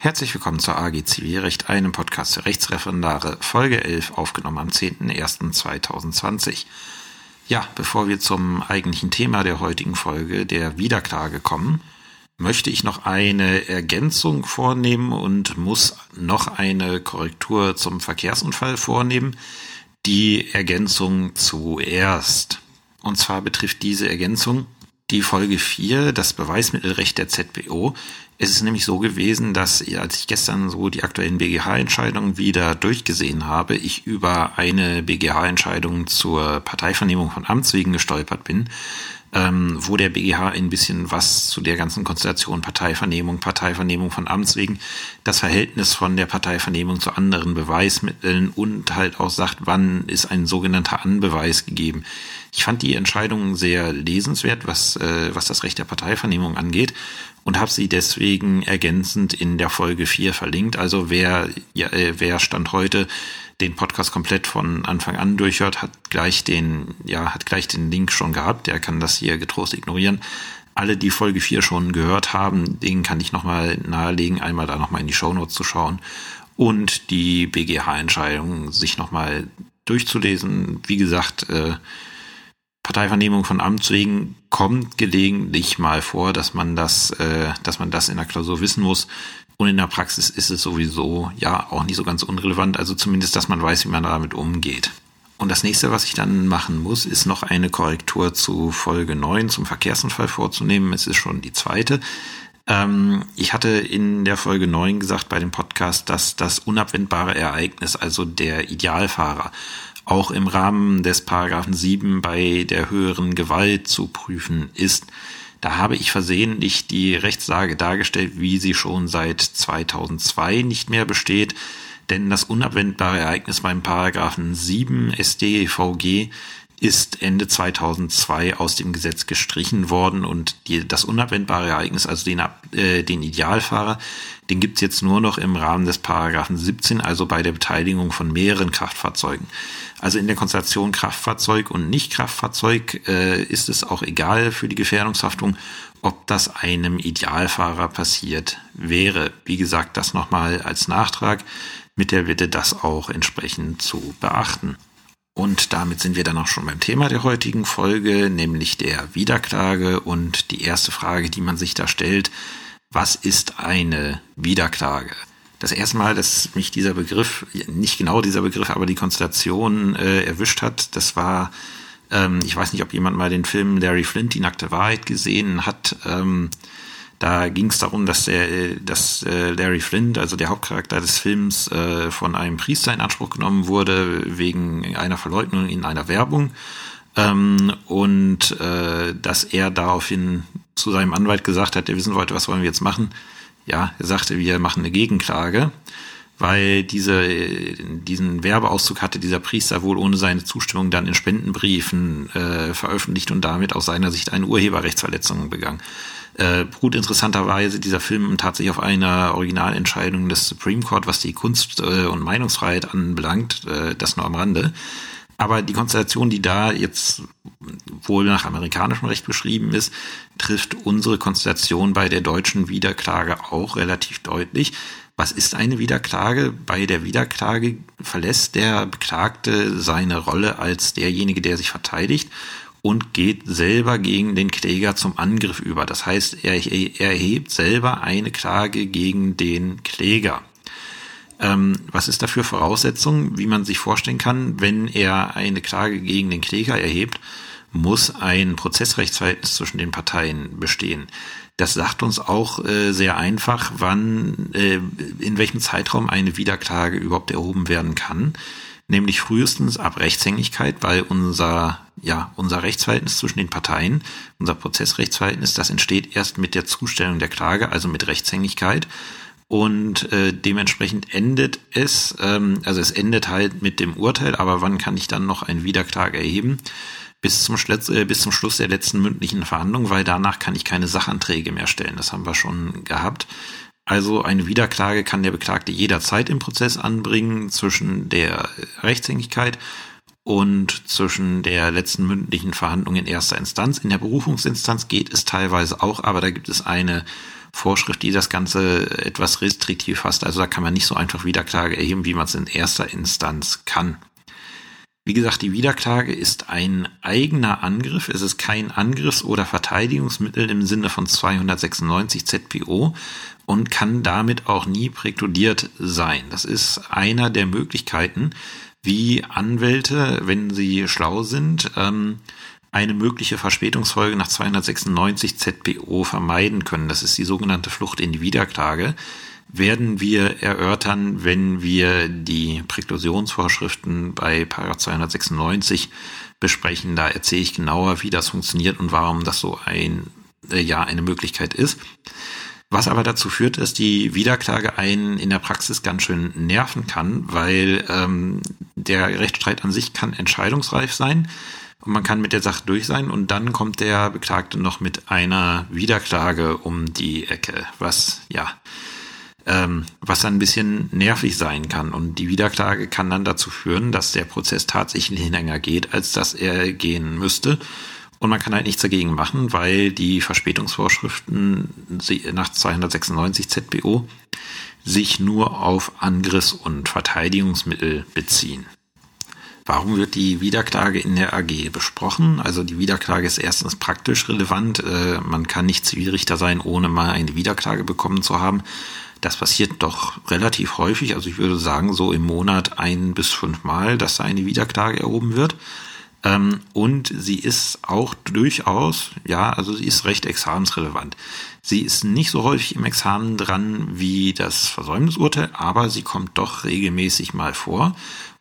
Herzlich willkommen zur AG Zivilrecht, einem Podcast für Rechtsreferendare, Folge 11, aufgenommen am 10.01.2020. Ja, bevor wir zum eigentlichen Thema der heutigen Folge, der Wiederklage kommen, möchte ich noch eine Ergänzung vornehmen und muss noch eine Korrektur zum Verkehrsunfall vornehmen. Die Ergänzung zuerst. Und zwar betrifft diese Ergänzung die Folge 4, das Beweismittelrecht der ZBO. Es ist nämlich so gewesen, dass als ich gestern so die aktuellen BGH-Entscheidungen wieder durchgesehen habe, ich über eine BGH-Entscheidung zur Parteivernehmung von Amts wegen gestolpert bin, ähm, wo der BGH ein bisschen was zu der ganzen Konstellation Parteivernehmung, Parteivernehmung von Amts wegen, das Verhältnis von der Parteivernehmung zu anderen Beweismitteln und halt auch sagt, wann ist ein sogenannter Anbeweis gegeben. Ich fand die Entscheidung sehr lesenswert, was, äh, was das Recht der Parteivernehmung angeht und habe sie deswegen ergänzend in der Folge 4 verlinkt. Also wer, ja, äh, wer Stand heute den Podcast komplett von Anfang an durchhört, hat gleich den, ja, hat gleich den Link schon gehabt. Der kann das hier getrost ignorieren. Alle, die Folge 4 schon gehört haben, denen kann ich nochmal nahelegen, einmal da nochmal in die Shownotes zu schauen und die BGH-Entscheidung sich nochmal durchzulesen. Wie gesagt, äh, Parteivernehmung von Amts wegen kommt gelegentlich mal vor, dass man das, äh, dass man das in der Klausur wissen muss. Und in der Praxis ist es sowieso ja auch nicht so ganz unrelevant. Also zumindest, dass man weiß, wie man damit umgeht. Und das nächste, was ich dann machen muss, ist noch eine Korrektur zu Folge 9 zum Verkehrsunfall vorzunehmen. Es ist schon die zweite. Ähm, ich hatte in der Folge 9 gesagt bei dem Podcast, dass das unabwendbare Ereignis, also der Idealfahrer, auch im Rahmen des Paragraphen 7 bei der höheren Gewalt zu prüfen ist. Da habe ich versehentlich die Rechtslage dargestellt, wie sie schon seit 2002 nicht mehr besteht, denn das unabwendbare Ereignis beim Paragraphen 7 StVG ist Ende 2002 aus dem Gesetz gestrichen worden und die, das unabwendbare Ereignis, also den, äh, den Idealfahrer, den gibt's jetzt nur noch im Rahmen des Paragraphen 17, also bei der Beteiligung von mehreren Kraftfahrzeugen. Also in der Konstellation Kraftfahrzeug und Nicht-Kraftfahrzeug äh, ist es auch egal für die Gefährdungshaftung, ob das einem Idealfahrer passiert wäre. Wie gesagt, das nochmal als Nachtrag mit der Bitte, das auch entsprechend zu beachten. Und damit sind wir dann auch schon beim Thema der heutigen Folge, nämlich der Wiederklage. Und die erste Frage, die man sich da stellt, was ist eine Wiederklage? Das erste Mal, dass mich dieser Begriff, nicht genau dieser Begriff, aber die Konstellation äh, erwischt hat, das war, ähm, ich weiß nicht, ob jemand mal den Film Larry Flint, die nackte Wahrheit gesehen hat. Ähm, da ging es darum, dass der, dass äh, Larry Flint, also der Hauptcharakter des Films, äh, von einem Priester in Anspruch genommen wurde wegen einer Verleugnung in einer Werbung ähm, und äh, dass er daraufhin zu seinem Anwalt gesagt hat, er wissen wollte, was wollen wir jetzt machen? Ja, er sagte, wir machen eine Gegenklage, weil diese, diesen Werbeauszug hatte dieser Priester wohl ohne seine Zustimmung dann in Spendenbriefen äh, veröffentlicht und damit aus seiner Sicht eine Urheberrechtsverletzung begangen. Äh, gut interessanterweise dieser Film tatsächlich auf einer Originalentscheidung des Supreme Court, was die Kunst- äh, und Meinungsfreiheit anbelangt, äh, das nur am Rande. Aber die Konstellation, die da jetzt wohl nach amerikanischem Recht beschrieben ist, trifft unsere Konstellation bei der deutschen Wiederklage auch relativ deutlich. Was ist eine Wiederklage? Bei der Wiederklage verlässt der Beklagte seine Rolle als derjenige, der sich verteidigt und geht selber gegen den Kläger zum Angriff über. Das heißt, er, er erhebt selber eine Klage gegen den Kläger. Ähm, was ist dafür Voraussetzung, wie man sich vorstellen kann, wenn er eine Klage gegen den Kläger erhebt, muss ein Prozessrechtsverhältnis zwischen den Parteien bestehen. Das sagt uns auch äh, sehr einfach, wann, äh, in welchem Zeitraum eine Wiederklage überhaupt erhoben werden kann nämlich frühestens ab Rechtshängigkeit, weil unser, ja, unser Rechtsverhältnis zwischen den Parteien, unser Prozessrechtsverhältnis, das entsteht erst mit der Zustellung der Klage, also mit Rechtshängigkeit. Und äh, dementsprechend endet es, ähm, also es endet halt mit dem Urteil, aber wann kann ich dann noch eine Wiederklage erheben? Bis zum, Schluss, äh, bis zum Schluss der letzten mündlichen Verhandlung, weil danach kann ich keine Sachanträge mehr stellen. Das haben wir schon gehabt. Also eine Wiederklage kann der Beklagte jederzeit im Prozess anbringen zwischen der Rechtshängigkeit und zwischen der letzten mündlichen Verhandlung in erster Instanz. In der Berufungsinstanz geht es teilweise auch, aber da gibt es eine Vorschrift, die das Ganze etwas restriktiv fasst. Also da kann man nicht so einfach Wiederklage erheben, wie man es in erster Instanz kann. Wie gesagt, die Wiederklage ist ein eigener Angriff. Es ist kein Angriffs- oder Verteidigungsmittel im Sinne von 296 ZPO und kann damit auch nie präkludiert sein. Das ist einer der Möglichkeiten, wie Anwälte, wenn sie schlau sind, ähm, eine mögliche Verspätungsfolge nach 296 ZPO vermeiden können. Das ist die sogenannte Flucht in die Wiederklage werden wir erörtern, wenn wir die Präklusionsvorschriften bei 296 besprechen. Da erzähle ich genauer, wie das funktioniert und warum das so ein, äh, ja, eine Möglichkeit ist. Was aber dazu führt, dass die Wiederklage einen in der Praxis ganz schön nerven kann, weil ähm, der Rechtsstreit an sich kann entscheidungsreif sein und man kann mit der Sache durch sein und dann kommt der Beklagte noch mit einer Wiederklage um die Ecke, was ja ähm, was dann ein bisschen nervig sein kann. Und die Wiederklage kann dann dazu führen, dass der Prozess tatsächlich länger geht, als dass er gehen müsste. Und man kann halt nichts dagegen machen, weil die Verspätungsvorschriften nach 296 ZBO sich nur auf Angriffs- und Verteidigungsmittel beziehen. Warum wird die Wiederklage in der AG besprochen? Also die Wiederklage ist erstens praktisch relevant. Äh, man kann nicht Zivilrichter sein, ohne mal eine Wiederklage bekommen zu haben. Das passiert doch relativ häufig. Also ich würde sagen, so im Monat ein bis fünfmal, dass da eine Wiederklage erhoben wird. Ähm, und sie ist auch durchaus, ja, also sie ist recht examensrelevant. Sie ist nicht so häufig im Examen dran wie das Versäumnisurteil, aber sie kommt doch regelmäßig mal vor.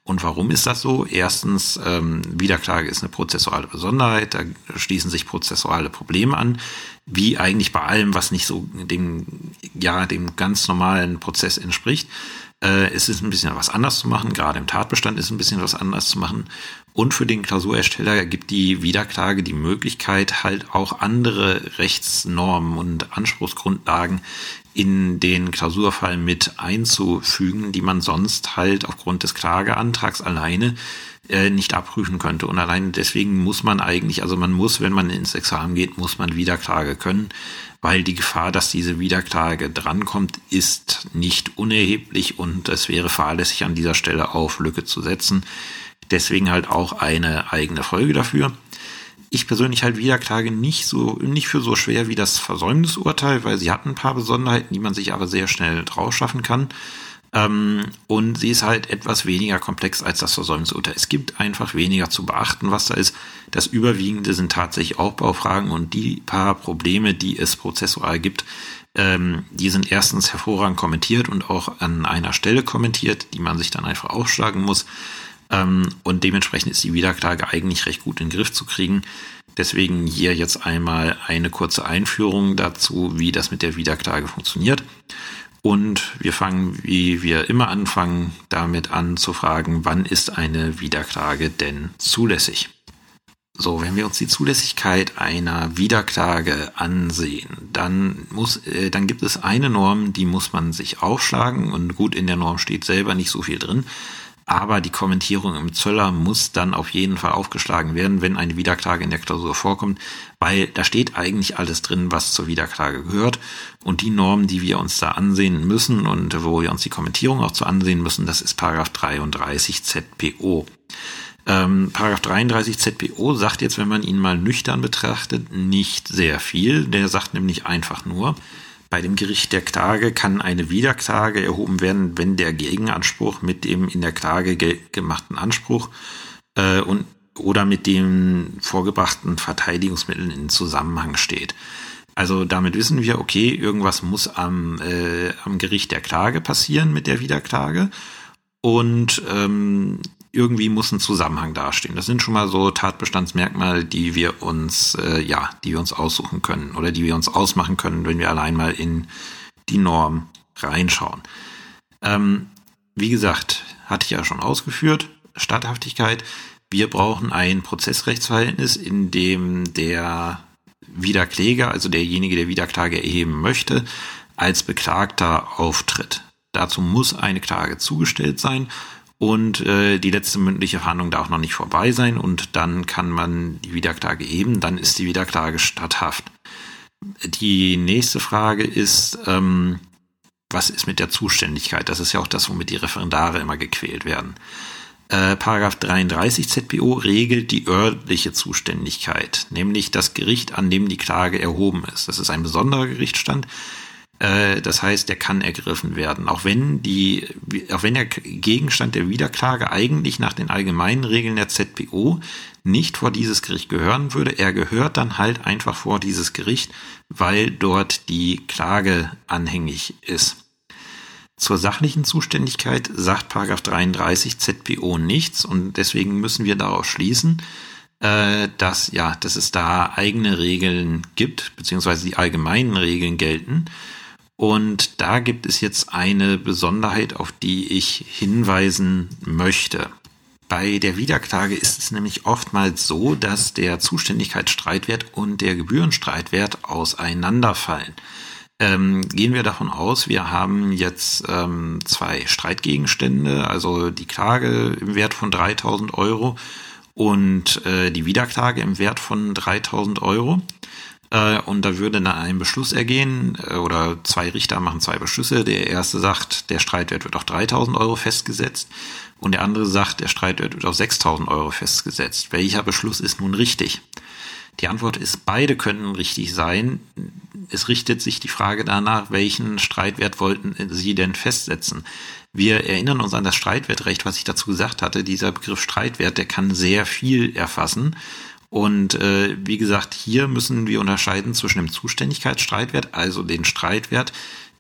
Und warum ist das so? Erstens, ähm, Wiederklage ist eine prozessuale Besonderheit, da schließen sich prozessuale Probleme an, wie eigentlich bei allem, was nicht so dem, ja, dem ganz normalen Prozess entspricht. Äh, es ist ein bisschen was anders zu machen, gerade im Tatbestand ist ein bisschen was anders zu machen. Und für den Klausurersteller gibt die Wiederklage die Möglichkeit, halt auch andere Rechtsnormen und Anspruchsgrundlagen in den Klausurfall mit einzufügen, die man sonst halt aufgrund des Klageantrags alleine äh, nicht abprüfen könnte. Und allein deswegen muss man eigentlich, also man muss, wenn man ins Examen geht, muss man Wiederklage können, weil die Gefahr, dass diese Wiederklage drankommt, ist nicht unerheblich und es wäre fahrlässig an dieser Stelle auf Lücke zu setzen. Deswegen halt auch eine eigene Folge dafür ich persönlich halt Wiederklage nicht so, nicht für so schwer wie das Versäumnisurteil, weil sie hat ein paar Besonderheiten, die man sich aber sehr schnell draus schaffen kann. Ähm, und sie ist halt etwas weniger komplex als das Versäumnisurteil. Es gibt einfach weniger zu beachten, was da ist. Das Überwiegende sind tatsächlich Aufbaufragen und die paar Probleme, die es prozessual gibt, ähm, die sind erstens hervorragend kommentiert und auch an einer Stelle kommentiert, die man sich dann einfach aufschlagen muss. Ähm, und dementsprechend ist die Wiederklage eigentlich recht gut in den Griff zu kriegen. Deswegen hier jetzt einmal eine kurze Einführung dazu, wie das mit der Wiederklage funktioniert. Und wir fangen, wie wir immer anfangen, damit an zu fragen, wann ist eine Wiederklage denn zulässig? So, wenn wir uns die Zulässigkeit einer Wiederklage ansehen, dann muss, äh, dann gibt es eine Norm, die muss man sich aufschlagen und gut, in der Norm steht selber nicht so viel drin. Aber die Kommentierung im Zöller muss dann auf jeden Fall aufgeschlagen werden, wenn eine Wiederklage in der Klausur vorkommt, weil da steht eigentlich alles drin, was zur Wiederklage gehört. Und die Normen, die wir uns da ansehen müssen und wo wir uns die Kommentierung auch zu ansehen müssen, das ist Paragraph 33 ZPO. Ähm, Paragraph 33 ZPO sagt jetzt, wenn man ihn mal nüchtern betrachtet, nicht sehr viel. Der sagt nämlich einfach nur, bei dem Gericht der Klage kann eine Wiederklage erhoben werden, wenn der Gegenanspruch mit dem in der Klage ge gemachten Anspruch äh, und oder mit den vorgebrachten Verteidigungsmitteln in Zusammenhang steht. Also damit wissen wir, okay, irgendwas muss am, äh, am Gericht der Klage passieren mit der Wiederklage. Und ähm, irgendwie muss ein Zusammenhang dastehen. Das sind schon mal so Tatbestandsmerkmale, die wir uns, äh, ja, die wir uns aussuchen können oder die wir uns ausmachen können, wenn wir allein mal in die Norm reinschauen. Ähm, wie gesagt, hatte ich ja schon ausgeführt, Statthaftigkeit. Wir brauchen ein Prozessrechtsverhältnis, in dem der Wiederkläger, also derjenige, der Wiederklage erheben möchte, als Beklagter auftritt. Dazu muss eine Klage zugestellt sein und äh, die letzte mündliche Verhandlung darf noch nicht vorbei sein und dann kann man die Wiederklage eben, dann ist die Wiederklage statthaft. Die nächste Frage ist, ähm, was ist mit der Zuständigkeit? Das ist ja auch das, womit die Referendare immer gequält werden. Äh, Paragraph 33 ZPO regelt die örtliche Zuständigkeit, nämlich das Gericht, an dem die Klage erhoben ist. Das ist ein besonderer Gerichtsstand. Äh, das heißt, der kann ergriffen werden, auch wenn die, auch wenn der Gegenstand der Wiederklage eigentlich nach den allgemeinen Regeln der ZPO nicht vor dieses Gericht gehören würde. Er gehört dann halt einfach vor dieses Gericht, weil dort die Klage anhängig ist. Zur sachlichen Zuständigkeit sagt Paragraph 33 ZPO nichts und deswegen müssen wir darauf schließen, äh, dass ja, dass es da eigene Regeln gibt, beziehungsweise die allgemeinen Regeln gelten. Und da gibt es jetzt eine Besonderheit, auf die ich hinweisen möchte. Bei der Wiederklage ist es nämlich oftmals so, dass der Zuständigkeitsstreitwert und der Gebührenstreitwert auseinanderfallen. Ähm, gehen wir davon aus, wir haben jetzt ähm, zwei Streitgegenstände, also die Klage im Wert von 3000 Euro und äh, die Wiederklage im Wert von 3000 Euro. Äh, und da würde dann ein Beschluss ergehen, äh, oder zwei Richter machen zwei Beschlüsse. Der erste sagt, der Streitwert wird auf 3000 Euro festgesetzt und der andere sagt, der Streitwert wird auf 6000 Euro festgesetzt. Welcher Beschluss ist nun richtig? Die Antwort ist, beide können richtig sein. Es richtet sich die Frage danach, welchen Streitwert wollten Sie denn festsetzen? Wir erinnern uns an das Streitwertrecht, was ich dazu gesagt hatte. Dieser Begriff Streitwert, der kann sehr viel erfassen. Und äh, wie gesagt, hier müssen wir unterscheiden zwischen dem Zuständigkeitsstreitwert, also den Streitwert,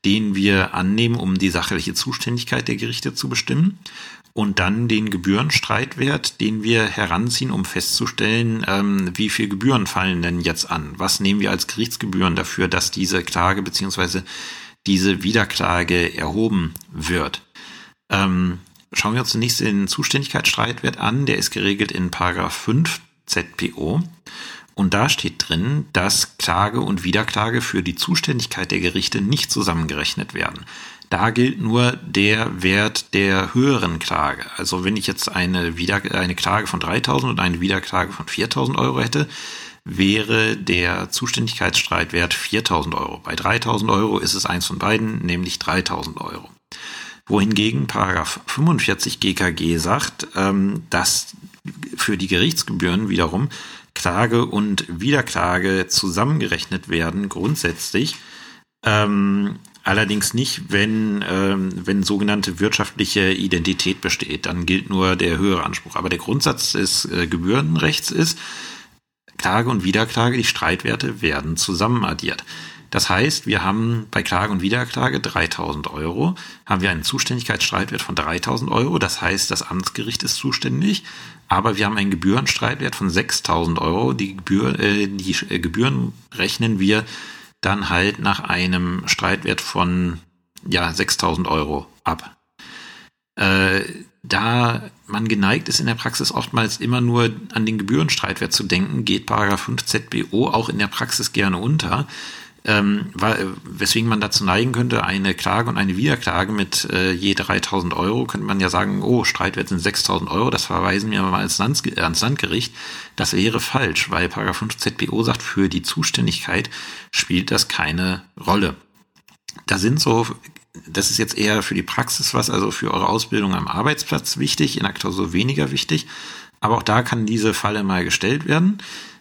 den wir annehmen, um die sachliche Zuständigkeit der Gerichte zu bestimmen, und dann den Gebührenstreitwert, den wir heranziehen, um festzustellen, ähm, wie viel Gebühren fallen denn jetzt an? Was nehmen wir als Gerichtsgebühren dafür, dass diese Klage beziehungsweise diese Wiederklage erhoben wird? Ähm, schauen wir uns zunächst den Zuständigkeitsstreitwert an. Der ist geregelt in Paragraph 5 ZPO. Und da steht drin, dass Klage und Wiederklage für die Zuständigkeit der Gerichte nicht zusammengerechnet werden. Da gilt nur der Wert der höheren Klage. Also wenn ich jetzt eine, Wieder eine Klage von 3000 und eine Wiederklage von 4000 Euro hätte, wäre der Zuständigkeitsstreitwert 4000 Euro. Bei 3000 Euro ist es eins von beiden, nämlich 3000 Euro. Wohingegen Paragraph 45 GKG sagt, ähm, dass für die Gerichtsgebühren wiederum Klage und Wiederklage zusammengerechnet werden, grundsätzlich. Ähm, allerdings nicht, wenn, ähm, wenn sogenannte wirtschaftliche Identität besteht. Dann gilt nur der höhere Anspruch. Aber der Grundsatz des äh, Gebührenrechts ist, Klage und Wiederklage, die Streitwerte werden zusammenaddiert. Das heißt, wir haben bei Klage und Wiederklage 3000 Euro, haben wir einen Zuständigkeitsstreitwert von 3000 Euro. Das heißt, das Amtsgericht ist zuständig, aber wir haben einen Gebührenstreitwert von 6000 Euro. Die, Gebühr, äh, die äh, Gebühren rechnen wir dann halt nach einem Streitwert von ja 6000 Euro ab. Äh, da man geneigt ist in der Praxis oftmals immer nur an den Gebührenstreitwert zu denken, geht Paragraph 5 ZBO auch in der Praxis gerne unter ähm, weswegen man dazu neigen könnte, eine Klage und eine Wiederklage mit äh, je 3000 Euro, könnte man ja sagen, oh, Streitwert sind 6000 Euro, das verweisen wir mal ans, Lands ans Landgericht. Das wäre falsch, weil Paragraph 5 ZPO sagt, für die Zuständigkeit spielt das keine Rolle. Da sind so das ist jetzt eher für die Praxis was, also für eure Ausbildung am Arbeitsplatz wichtig, in Aktor so weniger wichtig. Aber auch da kann diese Falle mal gestellt werden.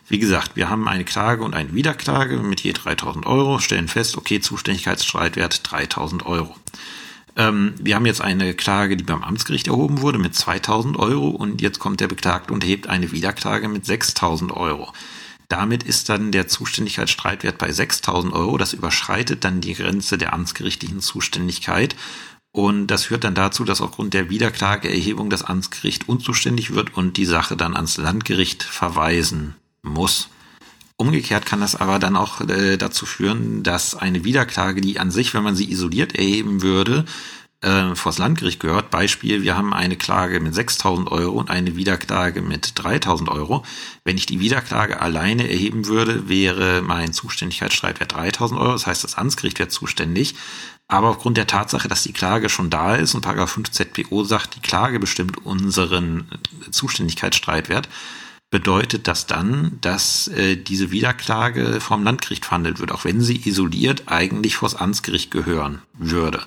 Wie gesagt, wir haben eine Klage und eine Wiederklage mit je 3000 Euro, stellen fest, okay, Zuständigkeitsstreitwert 3000 Euro. Ähm, wir haben jetzt eine Klage, die beim Amtsgericht erhoben wurde mit 2000 Euro und jetzt kommt der Beklagte und hebt eine Wiederklage mit 6000 Euro. Damit ist dann der Zuständigkeitsstreitwert bei 6000 Euro. Das überschreitet dann die Grenze der amtsgerichtlichen Zuständigkeit. Und das führt dann dazu, dass aufgrund der Wiederklageerhebung das Amtsgericht unzuständig wird und die Sache dann ans Landgericht verweisen muss. Umgekehrt kann das aber dann auch äh, dazu führen, dass eine Wiederklage, die an sich, wenn man sie isoliert erheben würde, äh, vors Landgericht gehört. Beispiel, wir haben eine Klage mit 6.000 Euro und eine Wiederklage mit 3.000 Euro. Wenn ich die Wiederklage alleine erheben würde, wäre mein Zuständigkeitsstreitwert 3.000 Euro. Das heißt, das Amtsgericht wäre zuständig. Aber aufgrund der Tatsache, dass die Klage schon da ist und Paragraph 5 ZPO sagt, die Klage bestimmt unseren Zuständigkeitsstreitwert, bedeutet das dann, dass äh, diese Wiederklage vom Landgericht verhandelt wird, auch wenn sie isoliert eigentlich vors Amtsgericht gehören würde.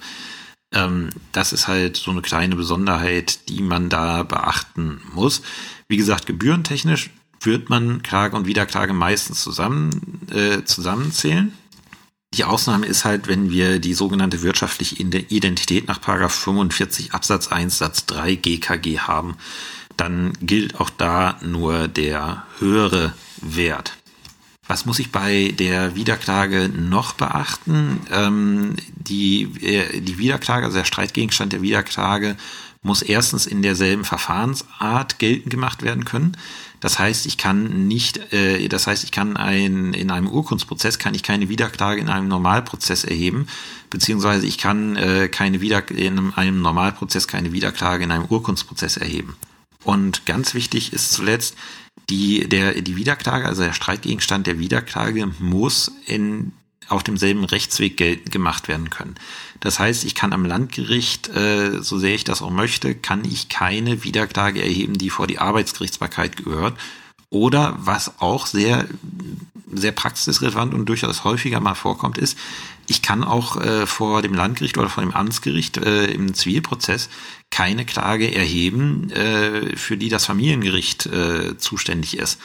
Ähm, das ist halt so eine kleine Besonderheit, die man da beachten muss. Wie gesagt, gebührentechnisch wird man Klage und Wiederklage meistens zusammen, äh, zusammenzählen. Die Ausnahme ist halt, wenn wir die sogenannte wirtschaftliche Identität nach 45 Absatz 1 Satz 3 GKG haben, dann gilt auch da nur der höhere Wert. Was muss ich bei der Wiederklage noch beachten? Ähm, die, äh, die Wiederklage, also der Streitgegenstand der Wiederklage, muss erstens in derselben Verfahrensart geltend gemacht werden können. Das heißt, ich kann nicht, äh, das heißt, ich kann ein, in einem Urkundsprozess kann ich keine Wiederklage in einem Normalprozess erheben, beziehungsweise ich kann äh, keine Wieder in einem Normalprozess keine Wiederklage in einem Urkundsprozess erheben. Und ganz wichtig ist zuletzt, die, der, die Wiederklage, also der Streitgegenstand der Wiederklage muss in auf demselben Rechtsweg geltend gemacht werden können. Das heißt, ich kann am Landgericht, äh, so sehr ich das auch möchte, kann ich keine Wiederklage erheben, die vor die Arbeitsgerichtsbarkeit gehört. Oder was auch sehr, sehr praxisrelevant und durchaus häufiger mal vorkommt, ist, ich kann auch äh, vor dem Landgericht oder vor dem Amtsgericht äh, im Zivilprozess keine Klage erheben, äh, für die das Familiengericht äh, zuständig ist.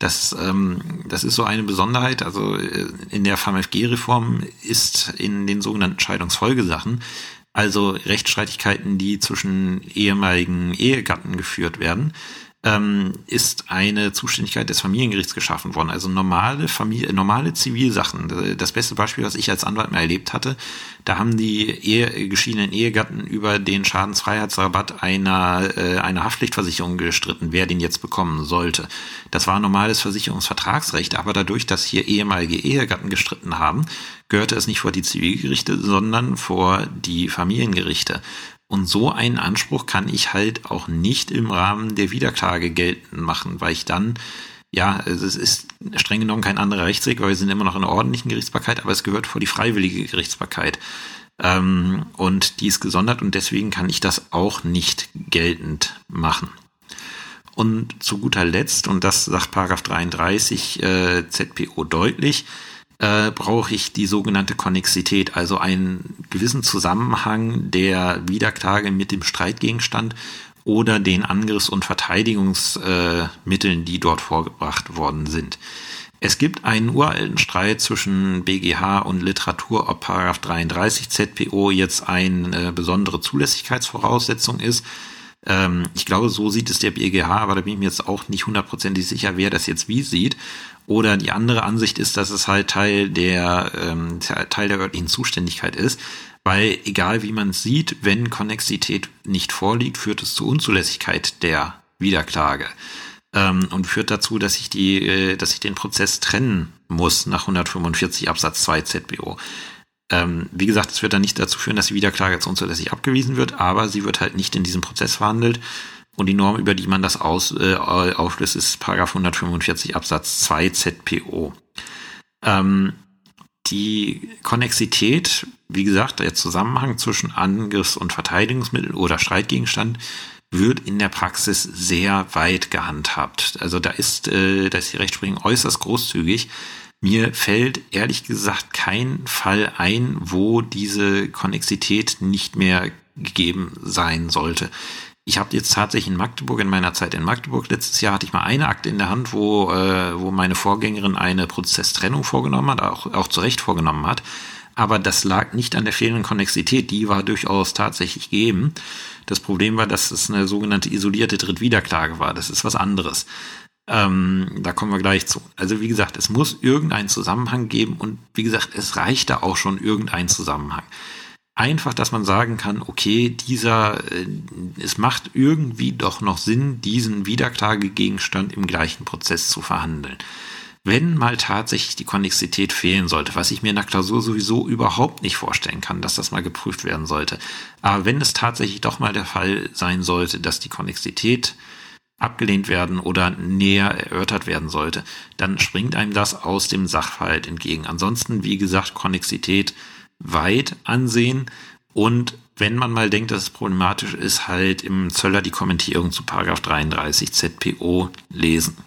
Das, ähm, das ist so eine Besonderheit. Also äh, in der VMFG-Reform ist in den sogenannten Scheidungsfolgesachen, also Rechtsstreitigkeiten, die zwischen ehemaligen Ehegatten geführt werden, ähm, ist eine Zuständigkeit des Familiengerichts geschaffen worden. Also normale Familie, normale Zivilsachen. Das beste Beispiel, was ich als Anwalt mal erlebt hatte, da haben die Ehe, geschiedenen Ehegatten über den Schadensfreiheitsrabatt einer, äh, einer Haftpflichtversicherung gestritten, wer den jetzt bekommen sollte. Das war normales Versicherungsvertragsrecht, aber dadurch, dass hier ehemalige Ehegatten gestritten haben, gehörte es nicht vor die Zivilgerichte, sondern vor die Familiengerichte. Und so einen Anspruch kann ich halt auch nicht im Rahmen der Wiederklage geltend machen, weil ich dann, ja, es ist streng genommen kein anderer Rechtsweg, weil wir sind immer noch in der ordentlichen Gerichtsbarkeit, aber es gehört vor die freiwillige Gerichtsbarkeit. Ähm, und die ist gesondert und deswegen kann ich das auch nicht geltend machen. Und zu guter Letzt, und das sagt Paragraph 33 äh, ZPO deutlich, äh, brauche ich die sogenannte Konnexität, also einen gewissen Zusammenhang der Wiederklage mit dem Streitgegenstand oder den Angriffs- und Verteidigungsmitteln, äh, die dort vorgebracht worden sind. Es gibt einen uralten Streit zwischen BGH und Literatur, ob Paragraph 33 ZPO jetzt eine besondere Zulässigkeitsvoraussetzung ist. Ähm, ich glaube, so sieht es der BGH, aber da bin ich mir jetzt auch nicht hundertprozentig sicher, wer das jetzt wie sieht. Oder die andere Ansicht ist, dass es halt Teil der, ähm, Teil der örtlichen Zuständigkeit ist. Weil egal wie man es sieht, wenn Konnexität nicht vorliegt, führt es zur Unzulässigkeit der Wiederklage. Ähm, und führt dazu, dass ich die, äh, dass ich den Prozess trennen muss nach 145 Absatz 2 ZBO. Ähm, wie gesagt, es wird dann nicht dazu führen, dass die Wiederklage jetzt unzulässig abgewiesen wird, aber sie wird halt nicht in diesem Prozess verhandelt, und die Norm, über die man das aus, äh, auflöst, ist Paragraph 145 Absatz 2 ZPO. Ähm, die Konnexität, wie gesagt, der Zusammenhang zwischen Angriffs- und Verteidigungsmittel oder Streitgegenstand wird in der Praxis sehr weit gehandhabt. Also da ist, äh, da ist die Rechtsprechung äußerst großzügig. Mir fällt ehrlich gesagt kein Fall ein, wo diese Konnexität nicht mehr gegeben sein sollte. Ich habe jetzt tatsächlich in Magdeburg, in meiner Zeit in Magdeburg, letztes Jahr hatte ich mal eine Akte in der Hand, wo, äh, wo meine Vorgängerin eine Prozesstrennung vorgenommen hat, auch, auch zu Recht vorgenommen hat. Aber das lag nicht an der fehlenden Konnexität, die war durchaus tatsächlich gegeben. Das Problem war, dass es eine sogenannte isolierte Drittwiederklage war. Das ist was anderes. Ähm, da kommen wir gleich zu. Also wie gesagt, es muss irgendeinen Zusammenhang geben und wie gesagt, es reicht da auch schon irgendein Zusammenhang einfach, dass man sagen kann, okay, dieser, äh, es macht irgendwie doch noch Sinn, diesen Wiederklagegegenstand im gleichen Prozess zu verhandeln. Wenn mal tatsächlich die Konnexität fehlen sollte, was ich mir in der Klausur sowieso überhaupt nicht vorstellen kann, dass das mal geprüft werden sollte. Aber wenn es tatsächlich doch mal der Fall sein sollte, dass die Konnexität abgelehnt werden oder näher erörtert werden sollte, dann springt einem das aus dem Sachverhalt entgegen. Ansonsten, wie gesagt, Konnexität weit ansehen und wenn man mal denkt, dass es problematisch ist, halt im Zöller die Kommentierung zu Paragraph 33 ZPO lesen.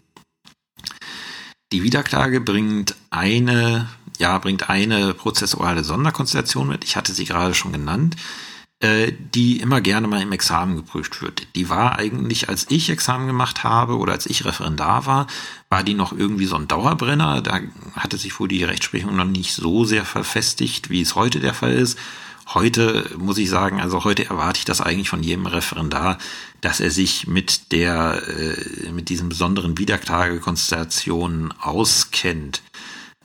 Die Wiederklage bringt eine, ja, bringt eine prozessuale Sonderkonstellation mit. Ich hatte sie gerade schon genannt, die immer gerne mal im Examen geprüft wird. Die war eigentlich, als ich Examen gemacht habe oder als ich Referendar war, war die noch irgendwie so ein Dauerbrenner. Da hatte sich wohl die Rechtsprechung noch nicht so sehr verfestigt, wie es heute der Fall ist. Heute muss ich sagen, also heute erwarte ich das eigentlich von jedem Referendar, dass er sich mit der, äh, mit diesen besonderen Wiederklagekonstellationen auskennt.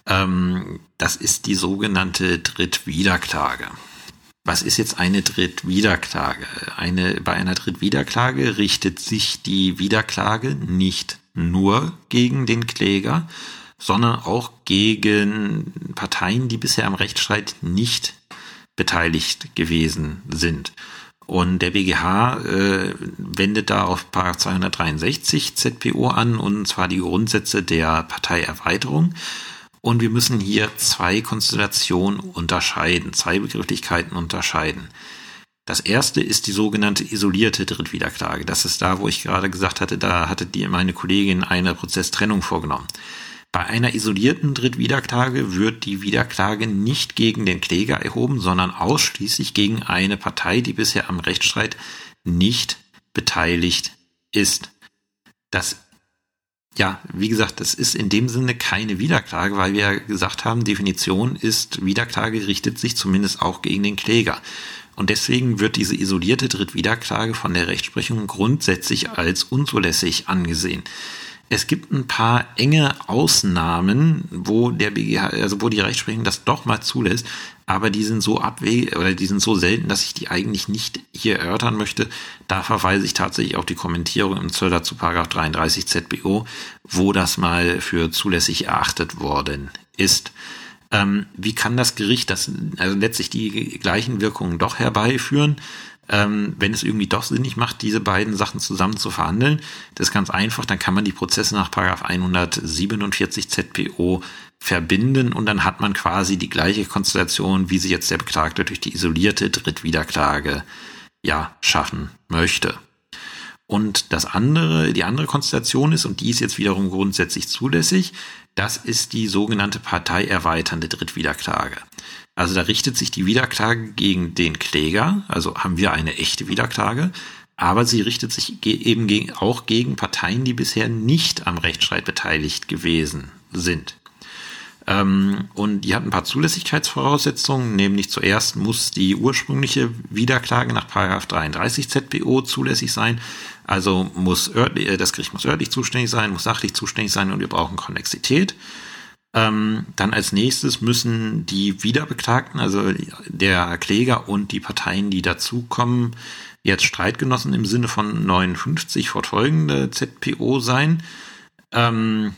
Ähm, das ist die sogenannte Drittwiederklage. Was ist jetzt eine Drittwiederklage? Eine, bei einer Drittwiederklage richtet sich die Wiederklage nicht nur gegen den Kläger, sondern auch gegen Parteien, die bisher am Rechtsstreit nicht beteiligt gewesen sind. Und der BGH äh, wendet da auf 263 ZPO an, und zwar die Grundsätze der Parteierweiterung. Und wir müssen hier zwei Konstellationen unterscheiden, zwei Begrifflichkeiten unterscheiden. Das erste ist die sogenannte isolierte Drittwiederklage. Das ist da, wo ich gerade gesagt hatte, da hatte die meine Kollegin eine Prozesstrennung vorgenommen. Bei einer isolierten Drittwiederklage wird die Wiederklage nicht gegen den Kläger erhoben, sondern ausschließlich gegen eine Partei, die bisher am Rechtsstreit nicht beteiligt ist. Das ja, wie gesagt, das ist in dem Sinne keine Wiederklage, weil wir ja gesagt haben, Definition ist, Wiederklage richtet sich zumindest auch gegen den Kläger. Und deswegen wird diese isolierte Drittwiederklage von der Rechtsprechung grundsätzlich als unzulässig angesehen. Es gibt ein paar enge Ausnahmen, wo der BGH, also wo die Rechtsprechung das doch mal zulässt, aber die sind so abwegig oder die sind so selten, dass ich die eigentlich nicht hier erörtern möchte. Da verweise ich tatsächlich auf die Kommentierung im Zöller zu Paragraph 33 ZBO, wo das mal für zulässig erachtet worden ist. Ähm, wie kann das Gericht das, also letztlich die gleichen Wirkungen doch herbeiführen? Ähm, wenn es irgendwie doch sinnig macht, diese beiden Sachen zusammen zu verhandeln. Das ist ganz einfach, dann kann man die Prozesse nach 147 ZPO verbinden und dann hat man quasi die gleiche Konstellation, wie sie jetzt der Beklagte durch die isolierte Drittwiederklage ja schaffen möchte. Und das andere, die andere Konstellation ist, und die ist jetzt wiederum grundsätzlich zulässig, das ist die sogenannte parteierweiternde Drittwiederklage. Also da richtet sich die Wiederklage gegen den Kläger, also haben wir eine echte Wiederklage, aber sie richtet sich eben auch gegen Parteien, die bisher nicht am Rechtsstreit beteiligt gewesen sind. Ähm, und die hat ein paar Zulässigkeitsvoraussetzungen, nämlich zuerst muss die ursprüngliche Wiederklage nach 33 ZBO zulässig sein. Also muss örtlich, äh, das Gericht muss örtlich zuständig sein, muss sachlich zuständig sein und wir brauchen Konnexität. Ähm, dann als nächstes müssen die Wiederbeklagten, also der Kläger und die Parteien, die dazukommen, jetzt Streitgenossen im Sinne von 59 fortfolgende ZPO sein. Ähm,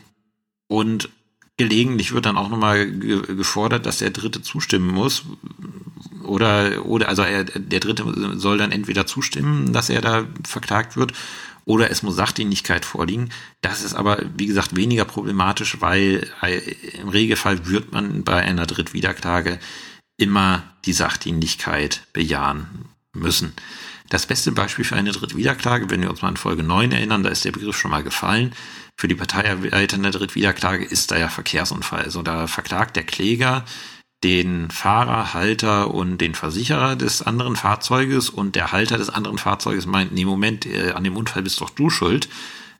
und gelegentlich wird dann auch nochmal ge gefordert, dass der Dritte zustimmen muss. Oder, oder also er, der Dritte soll dann entweder zustimmen, dass er da verklagt wird, oder es muss Sachdienlichkeit vorliegen. Das ist aber, wie gesagt, weniger problematisch, weil im Regelfall wird man bei einer Drittwiederklage immer die Sachdienlichkeit bejahen müssen. Das beste Beispiel für eine Drittwiederklage, wenn wir uns mal an Folge 9 erinnern, da ist der Begriff schon mal gefallen. Für die parteierweiternde Drittwiederklage ist da ja Verkehrsunfall. Also da verklagt der Kläger den Fahrer, Halter und den Versicherer des anderen Fahrzeuges und der Halter des anderen Fahrzeuges meint, nee, Moment, äh, an dem Unfall bist doch du schuld.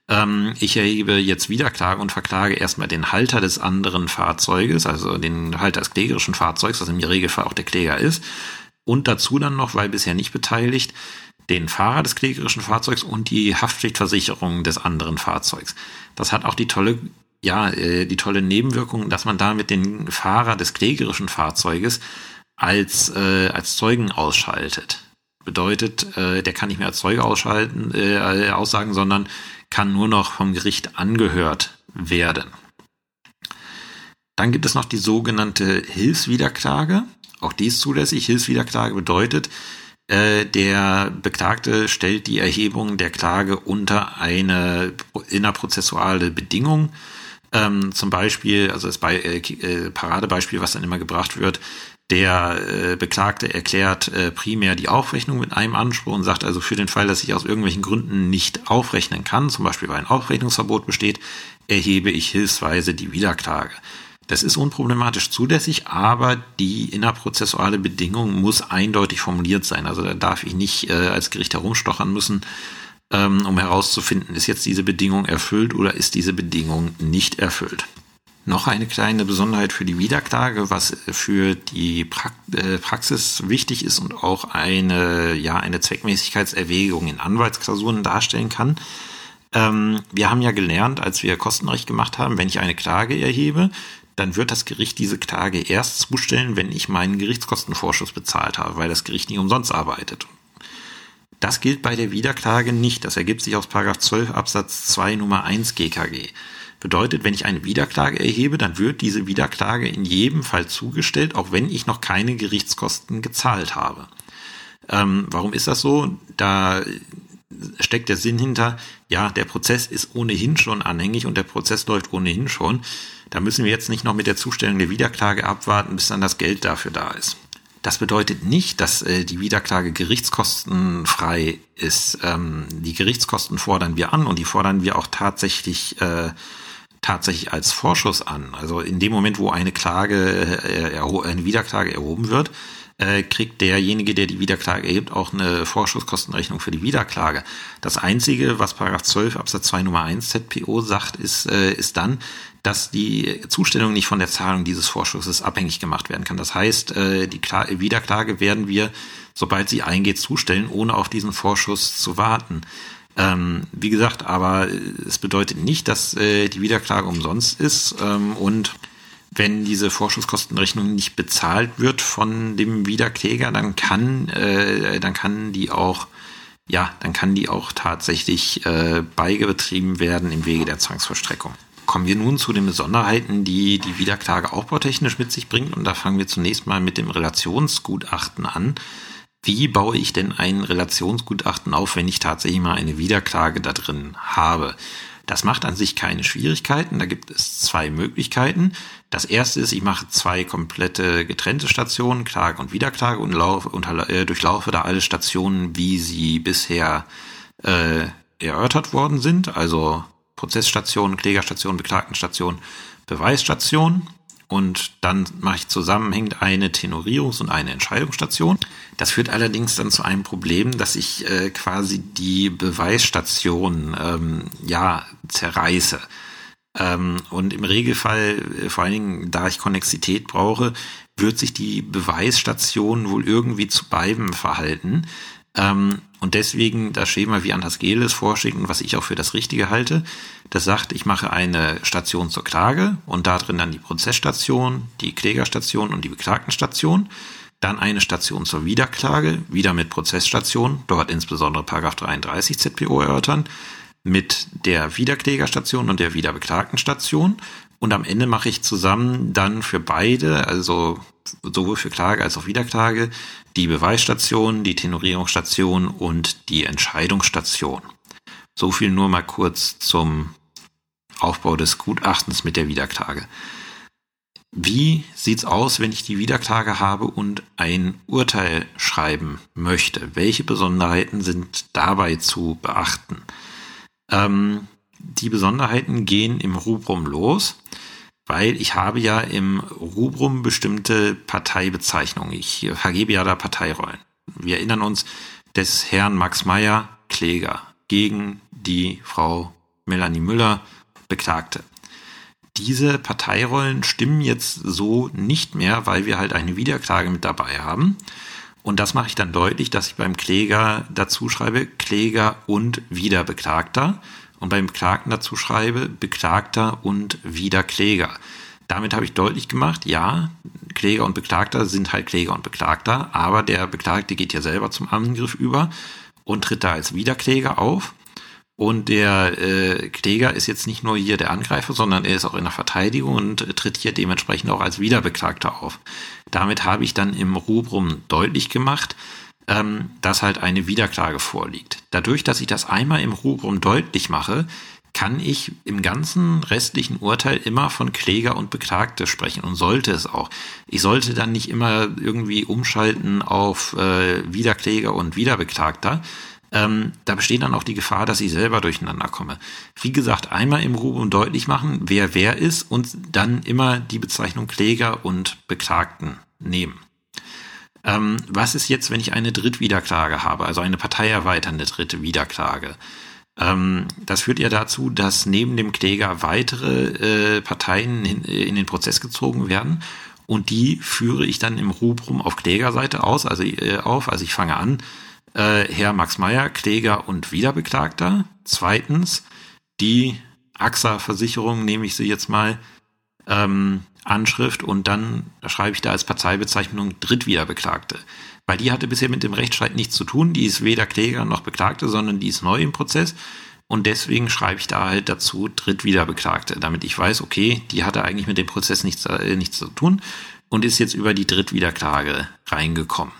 Ähm, ich erhebe jetzt Wiederklage und verklage erstmal den Halter des anderen Fahrzeuges, also den Halter des klägerischen Fahrzeugs, was im Regelfall auch der Kläger ist. Und dazu dann noch, weil bisher nicht beteiligt, den Fahrer des klägerischen Fahrzeugs und die Haftpflichtversicherung des anderen Fahrzeugs. Das hat auch die tolle ja, äh, die tolle Nebenwirkung, dass man damit den Fahrer des klägerischen Fahrzeuges als, äh, als Zeugen ausschaltet. Bedeutet, äh, der kann nicht mehr als Zeuge ausschalten, äh, aussagen, sondern kann nur noch vom Gericht angehört werden. Dann gibt es noch die sogenannte Hilfswiederklage. Auch die ist zulässig. Hilfswiederklage bedeutet, äh, der Beklagte stellt die Erhebung der Klage unter eine innerprozessuale Bedingung. Ähm, zum Beispiel, also das Be äh, äh, Paradebeispiel, was dann immer gebracht wird, Der äh, Beklagte erklärt äh, primär die Aufrechnung mit einem Anspruch und sagt also für den Fall, dass ich aus irgendwelchen Gründen nicht aufrechnen kann, zum Beispiel weil ein Aufrechnungsverbot besteht, erhebe ich hilfsweise die Wiederklage. Das ist unproblematisch zulässig, aber die innerprozessuale Bedingung muss eindeutig formuliert sein. Also da darf ich nicht äh, als Gericht herumstochern müssen, ähm, um herauszufinden, ist jetzt diese Bedingung erfüllt oder ist diese Bedingung nicht erfüllt. Noch eine kleine Besonderheit für die Wiederklage, was für die äh, Praxis wichtig ist und auch eine, ja, eine Zweckmäßigkeitserwägung in Anwaltsklausuren darstellen kann. Ähm, wir haben ja gelernt, als wir Kostenrecht gemacht haben, wenn ich eine Klage erhebe, dann wird das Gericht diese Klage erst zustellen, wenn ich meinen Gerichtskostenvorschuss bezahlt habe, weil das Gericht nicht umsonst arbeitet. Das gilt bei der Wiederklage nicht. Das ergibt sich aus 12 Absatz 2 Nummer 1 GKG. Bedeutet, wenn ich eine Wiederklage erhebe, dann wird diese Wiederklage in jedem Fall zugestellt, auch wenn ich noch keine Gerichtskosten gezahlt habe. Ähm, warum ist das so? Da steckt der Sinn hinter, ja, der Prozess ist ohnehin schon anhängig und der Prozess läuft ohnehin schon. Da müssen wir jetzt nicht noch mit der Zustellung der Wiederklage abwarten, bis dann das Geld dafür da ist. Das bedeutet nicht, dass äh, die Wiederklage gerichtskostenfrei ist. Ähm, die Gerichtskosten fordern wir an und die fordern wir auch tatsächlich äh, tatsächlich als Vorschuss an. Also in dem Moment, wo eine Klage, äh, eine Wiederklage erhoben wird, äh, kriegt derjenige, der die Wiederklage erhebt, auch eine Vorschusskostenrechnung für die Wiederklage. Das Einzige, was Paragraph 12 Absatz 2 Nummer 1 ZPO sagt, ist, äh, ist dann, dass die Zustellung nicht von der Zahlung dieses Vorschusses abhängig gemacht werden kann. Das heißt, äh, die Wiederklage werden wir, sobald sie eingeht, zustellen, ohne auf diesen Vorschuss zu warten. Ähm, wie gesagt, aber es bedeutet nicht, dass äh, die Wiederklage umsonst ist ähm, und wenn diese Vorschusskostenrechnung nicht bezahlt wird von dem Wiederkläger, dann kann, äh, dann kann die auch, ja, dann kann die auch tatsächlich äh, beigetrieben werden im Wege der Zwangsvollstreckung. Kommen wir nun zu den Besonderheiten, die die Wiederklage aufbautechnisch mit sich bringt. Und da fangen wir zunächst mal mit dem Relationsgutachten an. Wie baue ich denn ein Relationsgutachten auf, wenn ich tatsächlich mal eine Wiederklage da drin habe? Das macht an sich keine Schwierigkeiten. Da gibt es zwei Möglichkeiten. Das erste ist, ich mache zwei komplette getrennte Stationen, Klage und Wiederklage und laufe, unter, äh, durchlaufe da alle Stationen, wie sie bisher äh, erörtert worden sind. Also Prozessstation, Klägerstation, Beklagtenstation, Beweisstation und dann mache ich zusammenhängend eine Tenorierungs- und eine Entscheidungsstation. Das führt allerdings dann zu einem Problem, dass ich äh, quasi die Beweisstation ähm, ja zerreiße. Ähm, und im Regelfall, äh, vor allen Dingen, da ich Konnexität brauche, wird sich die Beweisstation wohl irgendwie zu beiden verhalten. Ähm, und deswegen das Schema, wie Anders Gehl vorschlägt und was ich auch für das Richtige halte, das sagt, ich mache eine Station zur Klage und da drin dann die Prozessstation, die Klägerstation und die Beklagtenstation. Dann eine Station zur Wiederklage, wieder mit Prozessstation, dort insbesondere Paragraph 33 ZPO erörtern, mit der Wiederklägerstation und der Wiederbeklagtenstation. Und am Ende mache ich zusammen dann für beide, also sowohl für Klage als auch Wiederklage, die Beweisstation, die Tenorierungsstation und die Entscheidungsstation. So viel nur mal kurz zum Aufbau des Gutachtens mit der Wiederklage. Wie sieht's aus, wenn ich die Wiederklage habe und ein Urteil schreiben möchte? Welche Besonderheiten sind dabei zu beachten? Ähm, die Besonderheiten gehen im Rubrum los, weil ich habe ja im Rubrum bestimmte Parteibezeichnungen. Ich vergebe ja da Parteirollen. Wir erinnern uns des Herrn Max Meyer, Kläger, gegen die Frau Melanie Müller, Beklagte. Diese Parteirollen stimmen jetzt so nicht mehr, weil wir halt eine Wiederklage mit dabei haben. Und das mache ich dann deutlich, dass ich beim Kläger dazu schreibe, Kläger und Wiederbeklagter und beim Beklagten dazu schreibe Beklagter und wieder Kläger. Damit habe ich deutlich gemacht, ja, Kläger und Beklagter sind halt Kläger und Beklagter, aber der Beklagte geht ja selber zum Angriff über und tritt da als Wiederkläger auf. Und der äh, Kläger ist jetzt nicht nur hier der Angreifer, sondern er ist auch in der Verteidigung und tritt hier dementsprechend auch als Wiederbeklagter auf. Damit habe ich dann im Rubrum deutlich gemacht, ähm, dass halt eine Wiederklage vorliegt. Dadurch, dass ich das einmal im Rubrum deutlich mache, kann ich im ganzen restlichen Urteil immer von Kläger und Beklagte sprechen und sollte es auch. Ich sollte dann nicht immer irgendwie umschalten auf äh, Wiederkläger und Wiederbeklagter. Ähm, da besteht dann auch die Gefahr, dass ich selber durcheinander komme. Wie gesagt, einmal im Rubrum deutlich machen, wer wer ist und dann immer die Bezeichnung Kläger und Beklagten nehmen. Ähm, was ist jetzt, wenn ich eine Drittwiederklage habe, also eine parteierweiternde dritte Wiederklage? Ähm, das führt ja dazu, dass neben dem Kläger weitere äh, Parteien in, in, den Prozess gezogen werden und die führe ich dann im Rubrum auf Klägerseite aus, also äh, auf. Also ich fange an, äh, Herr Max Meyer, Kläger und Wiederbeklagter. Zweitens, die AXA-Versicherung, nehme ich sie jetzt mal, ähm, Anschrift und dann schreibe ich da als Parteibezeichnung Drittwiederbeklagte. Weil die hatte bisher mit dem Rechtsstreit nichts zu tun. Die ist weder Kläger noch Beklagte, sondern die ist neu im Prozess. Und deswegen schreibe ich da halt dazu Drittwiederbeklagte, damit ich weiß, okay, die hatte eigentlich mit dem Prozess nichts, äh, nichts zu tun und ist jetzt über die Drittwiederklage reingekommen.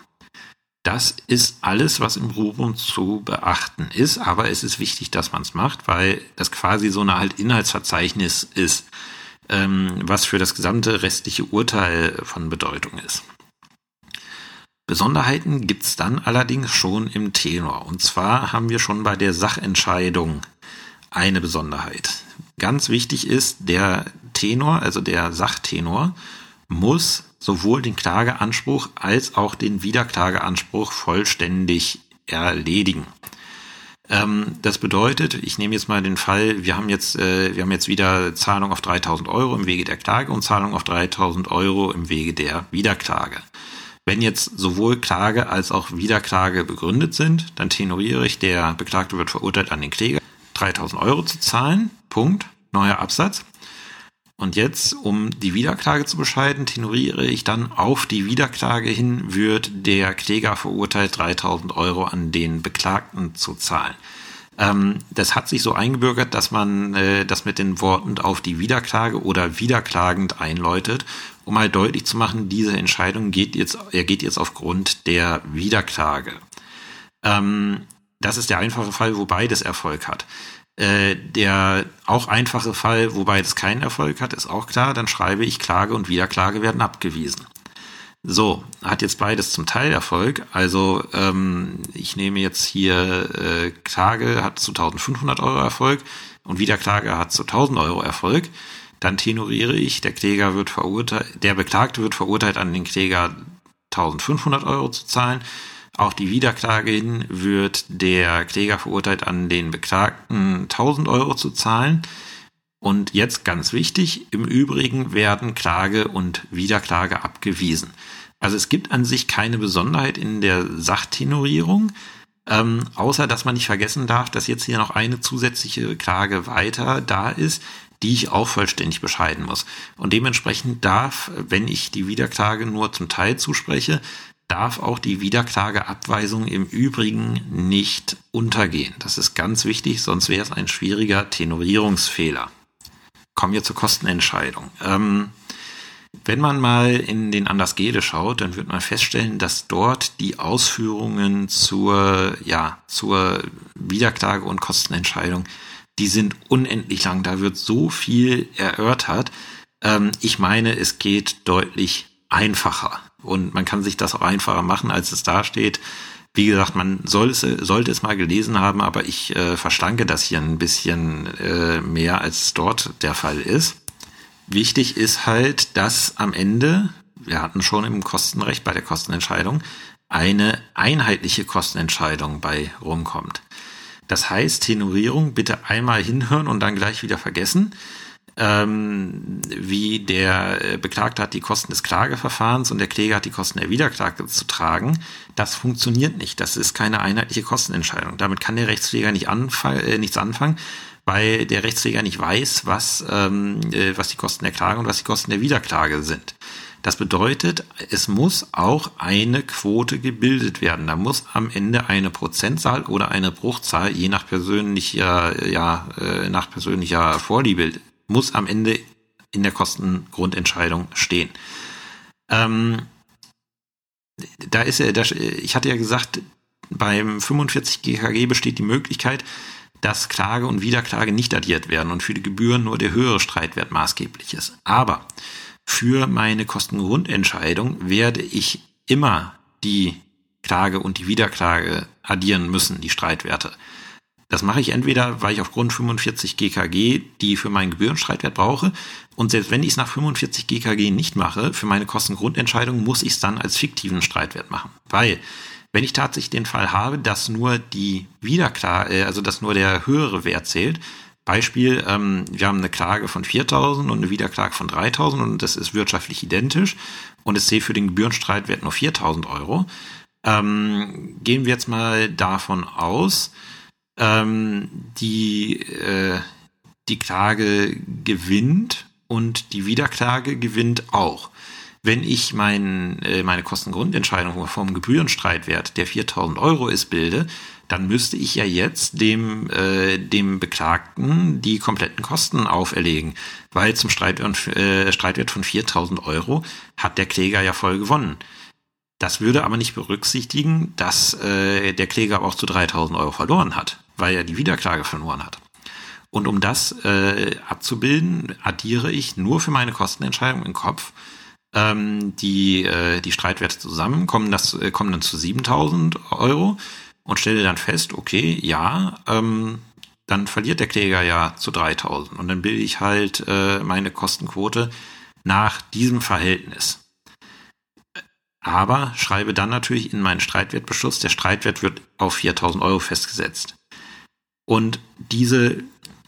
Das ist alles, was im Rubrum zu beachten ist, aber es ist wichtig, dass man es macht, weil das quasi so eine halt Inhaltsverzeichnis ist, ähm, was für das gesamte restliche Urteil von Bedeutung ist. Besonderheiten gibt's dann allerdings schon im Tenor. Und zwar haben wir schon bei der Sachentscheidung eine Besonderheit. Ganz wichtig ist, der Tenor, also der Sachtenor, muss sowohl den Klageanspruch als auch den Wiederklageanspruch vollständig erledigen. Ähm, das bedeutet, ich nehme jetzt mal den Fall, wir haben jetzt, äh, wir haben jetzt wieder Zahlung auf 3000 Euro im Wege der Klage und Zahlung auf 3000 Euro im Wege der Wiederklage. Wenn jetzt sowohl Klage als auch Wiederklage begründet sind, dann tenoriere ich, der Beklagte wird verurteilt an den Kläger, 3000 Euro zu zahlen. Punkt. Neuer Absatz. Und jetzt, um die Wiederklage zu bescheiden, tenoriere ich dann auf die Wiederklage hin, wird der Kläger verurteilt, 3000 Euro an den Beklagten zu zahlen. Ähm, das hat sich so eingebürgert, dass man äh, das mit den Worten auf die Wiederklage oder wiederklagend einläutet, um halt deutlich zu machen, diese Entscheidung geht jetzt, er geht jetzt aufgrund der Wiederklage. Ähm, das ist der einfache Fall, wo beides Erfolg hat. Äh, der auch einfache Fall, wobei es keinen Erfolg hat, ist auch klar. Dann schreibe ich Klage und Wiederklage werden abgewiesen. So, hat jetzt beides zum Teil Erfolg. Also ähm, ich nehme jetzt hier äh, Klage hat zu 1500 Euro Erfolg und Wiederklage hat zu 1000 Euro Erfolg. Dann tenoriere ich, der Kläger wird verurteilt, der Beklagte wird verurteilt an den Kläger 1500 Euro zu zahlen. Auch die Wiederklage wird der Kläger verurteilt an den Beklagten 1000 Euro zu zahlen. Und jetzt ganz wichtig, im Übrigen werden Klage und Wiederklage abgewiesen. Also es gibt an sich keine Besonderheit in der Sachtenorierung, ähm, außer dass man nicht vergessen darf, dass jetzt hier noch eine zusätzliche Klage weiter da ist, die ich auch vollständig bescheiden muss. Und dementsprechend darf, wenn ich die Wiederklage nur zum Teil zuspreche, darf auch die Wiederklageabweisung im Übrigen nicht untergehen. Das ist ganz wichtig, sonst wäre es ein schwieriger Tenorierungsfehler. Kommen wir zur Kostenentscheidung. Ähm, wenn man mal in den Andersgede schaut, dann wird man feststellen, dass dort die Ausführungen zur, ja, zur Wiederklage und Kostenentscheidung, die sind unendlich lang. Da wird so viel erörtert. Ähm, ich meine, es geht deutlich einfacher. Und man kann sich das auch einfacher machen, als es da steht. Wie gesagt, man soll es, sollte es mal gelesen haben, aber ich äh, verschlanke das hier ein bisschen äh, mehr, als dort der Fall ist. Wichtig ist halt, dass am Ende, wir hatten schon im Kostenrecht bei der Kostenentscheidung, eine einheitliche Kostenentscheidung bei rumkommt. Das heißt, Tenorierung bitte einmal hinhören und dann gleich wieder vergessen. Ähm, wie der äh, Beklagte hat die Kosten des Klageverfahrens und der Kläger hat die Kosten der Wiederklage zu tragen. Das funktioniert nicht. Das ist keine einheitliche Kostenentscheidung. Damit kann der Rechtspfleger nicht anfang, äh, nichts anfangen, weil der Rechtsträger nicht weiß, was, ähm, äh, was die Kosten der Klage und was die Kosten der Wiederklage sind. Das bedeutet, es muss auch eine Quote gebildet werden. Da muss am Ende eine Prozentzahl oder eine Bruchzahl, je nach persönlicher, ja, äh, nach persönlicher Vorliebe, muss am Ende in der Kostengrundentscheidung stehen. Ähm, da ist ja, ich hatte ja gesagt, beim 45 GKG besteht die Möglichkeit, dass Klage und Wiederklage nicht addiert werden und für die Gebühren nur der höhere Streitwert maßgeblich ist. Aber für meine Kostengrundentscheidung werde ich immer die Klage und die Wiederklage addieren müssen, die Streitwerte. Das mache ich entweder, weil ich aufgrund 45 GKG die für meinen Gebührenstreitwert brauche. Und selbst wenn ich es nach 45 GKG nicht mache, für meine Kostengrundentscheidung muss ich es dann als fiktiven Streitwert machen. Weil, wenn ich tatsächlich den Fall habe, dass nur die Wiederklage, also dass nur der höhere Wert zählt, Beispiel, ähm, wir haben eine Klage von 4.000 und eine Wiederklage von 3.000 und das ist wirtschaftlich identisch und es zählt für den Gebührenstreitwert nur 4.000 Euro. Ähm, gehen wir jetzt mal davon aus, ähm, die, äh, die Klage gewinnt und die Wiederklage gewinnt auch. Wenn ich mein, äh, meine Kostengrundentscheidung vom Gebührenstreitwert, der 4000 Euro ist, bilde, dann müsste ich ja jetzt dem, äh, dem Beklagten die kompletten Kosten auferlegen, weil zum Streitwert, äh, Streitwert von 4000 Euro hat der Kläger ja voll gewonnen. Das würde aber nicht berücksichtigen, dass äh, der Kläger auch zu 3000 Euro verloren hat weil er die Wiederklage verloren hat. Und um das äh, abzubilden, addiere ich nur für meine Kostenentscheidung im Kopf ähm, die, äh, die Streitwerte zusammen, kommen, das, äh, kommen dann zu 7000 Euro und stelle dann fest, okay, ja, ähm, dann verliert der Kläger ja zu 3000 und dann bilde ich halt äh, meine Kostenquote nach diesem Verhältnis. Aber schreibe dann natürlich in meinen Streitwertbeschluss, der Streitwert wird auf 4000 Euro festgesetzt. Und diese,